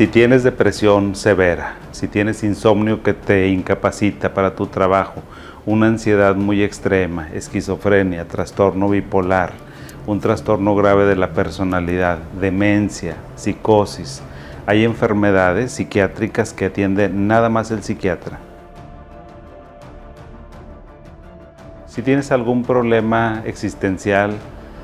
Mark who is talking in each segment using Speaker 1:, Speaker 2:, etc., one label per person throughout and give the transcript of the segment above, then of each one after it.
Speaker 1: Si tienes depresión severa, si tienes insomnio que te incapacita para tu trabajo, una ansiedad muy extrema, esquizofrenia, trastorno bipolar, un trastorno grave de la personalidad, demencia, psicosis, hay enfermedades psiquiátricas que atiende nada más el psiquiatra. Si tienes algún problema existencial,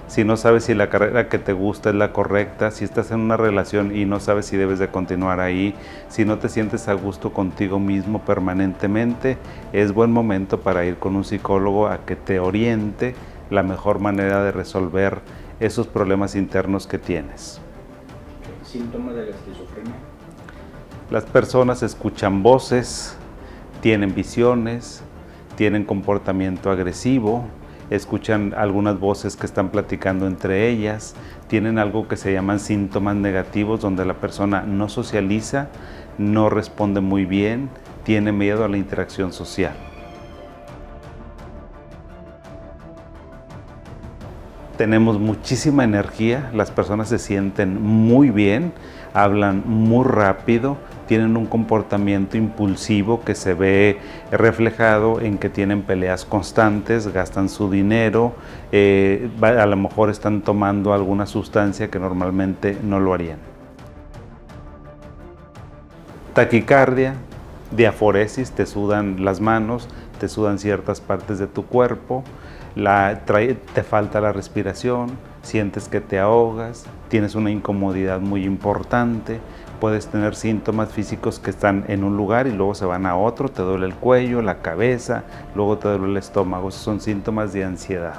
Speaker 1: si no sabes si la carrera que te gusta es la correcta, si estás en una relación y no sabes si debes de continuar ahí, si no te sientes a gusto contigo mismo permanentemente, es buen momento para ir con un psicólogo a que te oriente la mejor manera de resolver esos problemas internos que tienes.
Speaker 2: ¿Síntomas de la esquizofrenia?
Speaker 1: Las personas escuchan voces, tienen visiones, tienen comportamiento agresivo, escuchan algunas voces que están platicando entre ellas, tienen algo que se llaman síntomas negativos donde la persona no socializa, no responde muy bien, tiene miedo a la interacción social. Tenemos muchísima energía, las personas se sienten muy bien, hablan muy rápido, tienen un comportamiento impulsivo que se ve reflejado en que tienen peleas constantes, gastan su dinero, eh, a lo mejor están tomando alguna sustancia que normalmente no lo harían. Taquicardia, diaforesis, te sudan las manos, te sudan ciertas partes de tu cuerpo, te falta la respiración, sientes que te ahogas, tienes una incomodidad muy importante, puedes tener síntomas físicos que están en un lugar y luego se van a otro, te duele el cuello, la cabeza, luego te duele el estómago, esos son síntomas de ansiedad.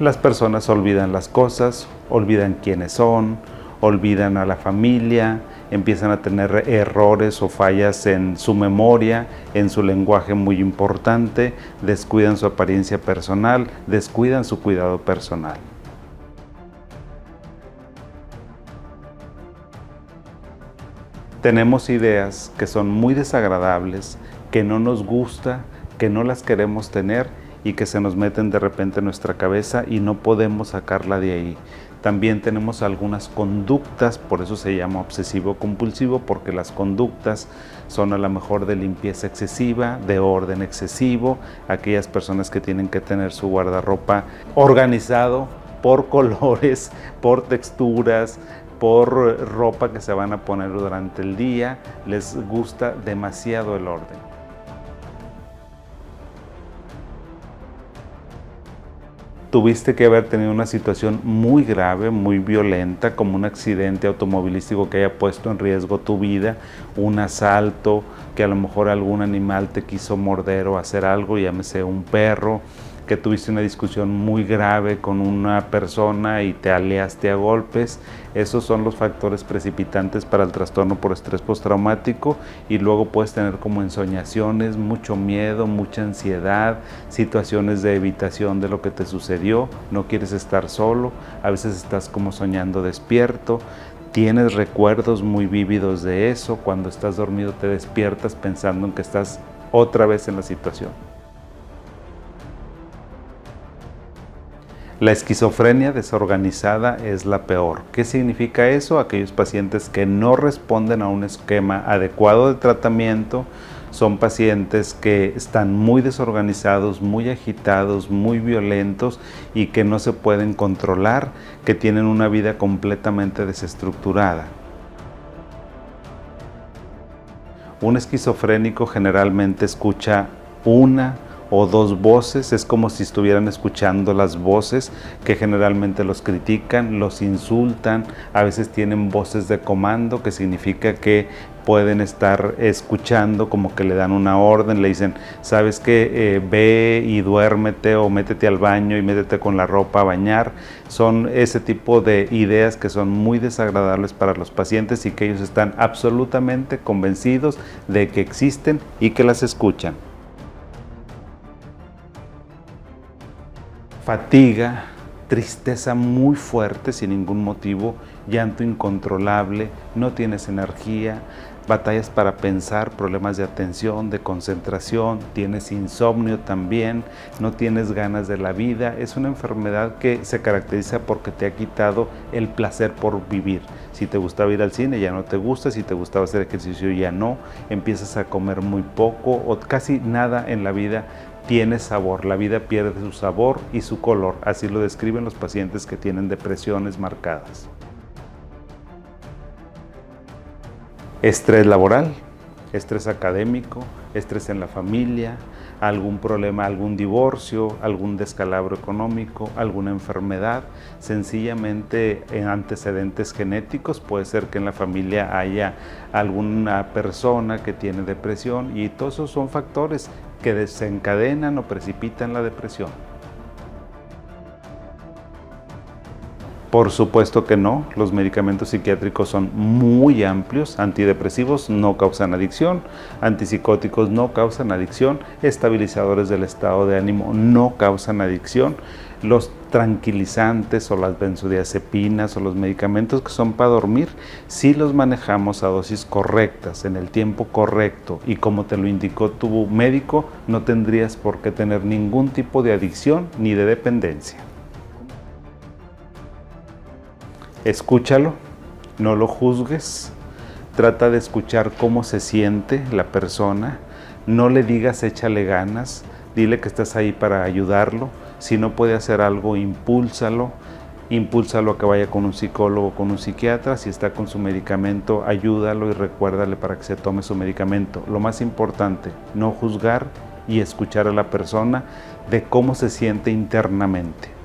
Speaker 1: Las personas olvidan las cosas, olvidan quiénes son, olvidan a la familia, empiezan a tener errores o fallas en su memoria, en su lenguaje muy importante, descuidan su apariencia personal, descuidan su cuidado personal. Tenemos ideas que son muy desagradables, que no nos gusta, que no las queremos tener y que se nos meten de repente en nuestra cabeza y no podemos sacarla de ahí. También tenemos algunas conductas, por eso se llama obsesivo compulsivo, porque las conductas son a lo mejor de limpieza excesiva, de orden excesivo, aquellas personas que tienen que tener su guardarropa organizado por colores, por texturas, por ropa que se van a poner durante el día, les gusta demasiado el orden. Tuviste que haber tenido una situación muy grave, muy violenta, como un accidente automovilístico que haya puesto en riesgo tu vida, un asalto, que a lo mejor algún animal te quiso morder o hacer algo, llámese un perro, que tuviste una discusión muy grave con una persona y te aliaste a golpes. Esos son los factores precipitantes para el trastorno por estrés postraumático y luego puedes tener como ensoñaciones, mucho miedo, mucha ansiedad, situaciones de evitación de lo que te sucedió, no quieres estar solo, a veces estás como soñando despierto, tienes recuerdos muy vívidos de eso, cuando estás dormido te despiertas pensando en que estás otra vez en la situación. La esquizofrenia desorganizada es la peor. ¿Qué significa eso? Aquellos pacientes que no responden a un esquema adecuado de tratamiento son pacientes que están muy desorganizados, muy agitados, muy violentos y que no se pueden controlar, que tienen una vida completamente desestructurada. Un esquizofrénico generalmente escucha una o dos voces, es como si estuvieran escuchando las voces que generalmente los critican, los insultan, a veces tienen voces de comando, que significa que pueden estar escuchando, como que le dan una orden, le dicen, sabes que eh, ve y duérmete o métete al baño y métete con la ropa a bañar. Son ese tipo de ideas que son muy desagradables para los pacientes y que ellos están absolutamente convencidos de que existen y que las escuchan. Fatiga, tristeza muy fuerte sin ningún motivo, llanto incontrolable, no tienes energía, batallas para pensar, problemas de atención, de concentración, tienes insomnio también, no tienes ganas de la vida. Es una enfermedad que se caracteriza porque te ha quitado el placer por vivir. Si te gustaba ir al cine ya no te gusta, si te gustaba hacer ejercicio ya no, empiezas a comer muy poco o casi nada en la vida tiene sabor, la vida pierde su sabor y su color, así lo describen los pacientes que tienen depresiones marcadas. Estrés laboral, estrés académico, estrés en la familia, algún problema, algún divorcio, algún descalabro económico, alguna enfermedad, sencillamente en antecedentes genéticos, puede ser que en la familia haya alguna persona que tiene depresión y todos esos son factores que desencadenan o precipitan la depresión. Por supuesto que no, los medicamentos psiquiátricos son muy amplios, antidepresivos no causan adicción, antipsicóticos no causan adicción, estabilizadores del estado de ánimo no causan adicción, los tranquilizantes o las benzodiazepinas o los medicamentos que son para dormir, si los manejamos a dosis correctas, en el tiempo correcto. Y como te lo indicó tu médico, no tendrías por qué tener ningún tipo de adicción ni de dependencia. Escúchalo, no lo juzgues, trata de escuchar cómo se siente la persona, no le digas échale ganas, dile que estás ahí para ayudarlo, si no puede hacer algo, impúlsalo, impúlsalo a que vaya con un psicólogo, con un psiquiatra, si está con su medicamento, ayúdalo y recuérdale para que se tome su medicamento. Lo más importante, no juzgar y escuchar a la persona de cómo se siente internamente.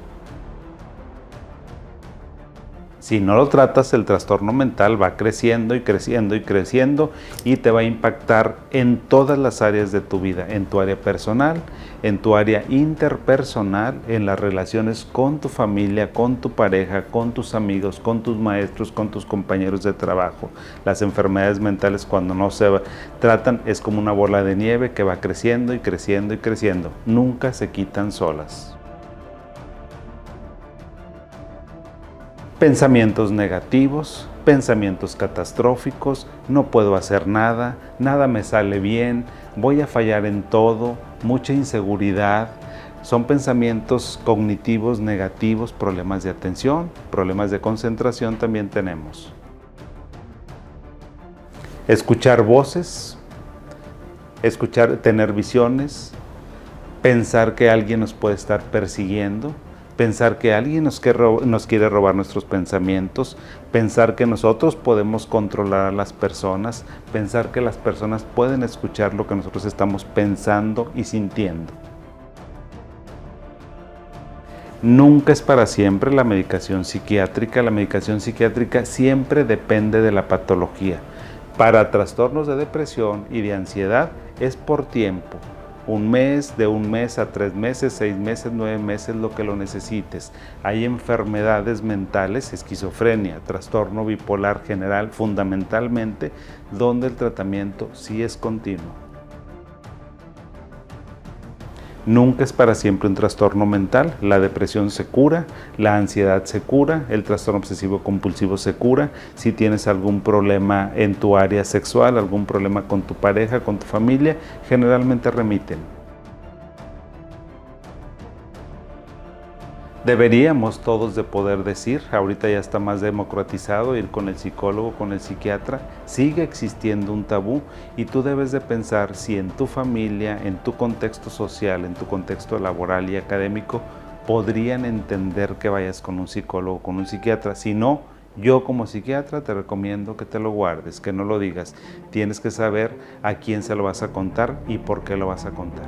Speaker 1: Si no lo tratas, el trastorno mental va creciendo y creciendo y creciendo y te va a impactar en todas las áreas de tu vida, en tu área personal, en tu área interpersonal, en las relaciones con tu familia, con tu pareja, con tus amigos, con tus maestros, con tus compañeros de trabajo. Las enfermedades mentales cuando no se tratan es como una bola de nieve que va creciendo y creciendo y creciendo. Nunca se quitan solas. Pensamientos negativos, pensamientos catastróficos, no puedo hacer nada, nada me sale bien, voy a fallar en todo, mucha inseguridad. Son pensamientos cognitivos negativos, problemas de atención, problemas de concentración también tenemos. Escuchar voces, escuchar, tener visiones, pensar que alguien nos puede estar persiguiendo, pensar que alguien nos quiere, robar nuestros pensamientos, pensar que nosotros podemos controlar a las personas, pensar que las personas pueden escuchar lo que nosotros estamos pensando y sintiendo. Nunca es para siempre la medicación psiquiátrica, la medicación psiquiátrica siempre depende de la patología. Para trastornos de depresión y de ansiedad es por tiempo, un mes, de un mes a tres meses, seis meses, nueve meses, lo que lo necesites. Hay enfermedades mentales, esquizofrenia, trastorno bipolar general, fundamentalmente, donde el tratamiento sí es continuo. Nunca es para siempre un trastorno mental. La depresión se cura, la ansiedad se cura, el trastorno obsesivo compulsivo se cura. Si tienes algún problema en tu área sexual, algún problema con tu pareja, con tu familia, generalmente remiten. Deberíamos todos de poder decir, ahorita ya está más democratizado ir con el psicólogo, con el psiquiatra, sigue existiendo un tabú y tú debes de pensar si en tu familia, en tu contexto social, en tu contexto laboral y académico, podrían entender que vayas con un psicólogo, con un psiquiatra. Si no, yo como psiquiatra te recomiendo que te lo guardes, que no lo digas. Tienes que saber a quién se lo vas a contar y por qué lo vas a contar.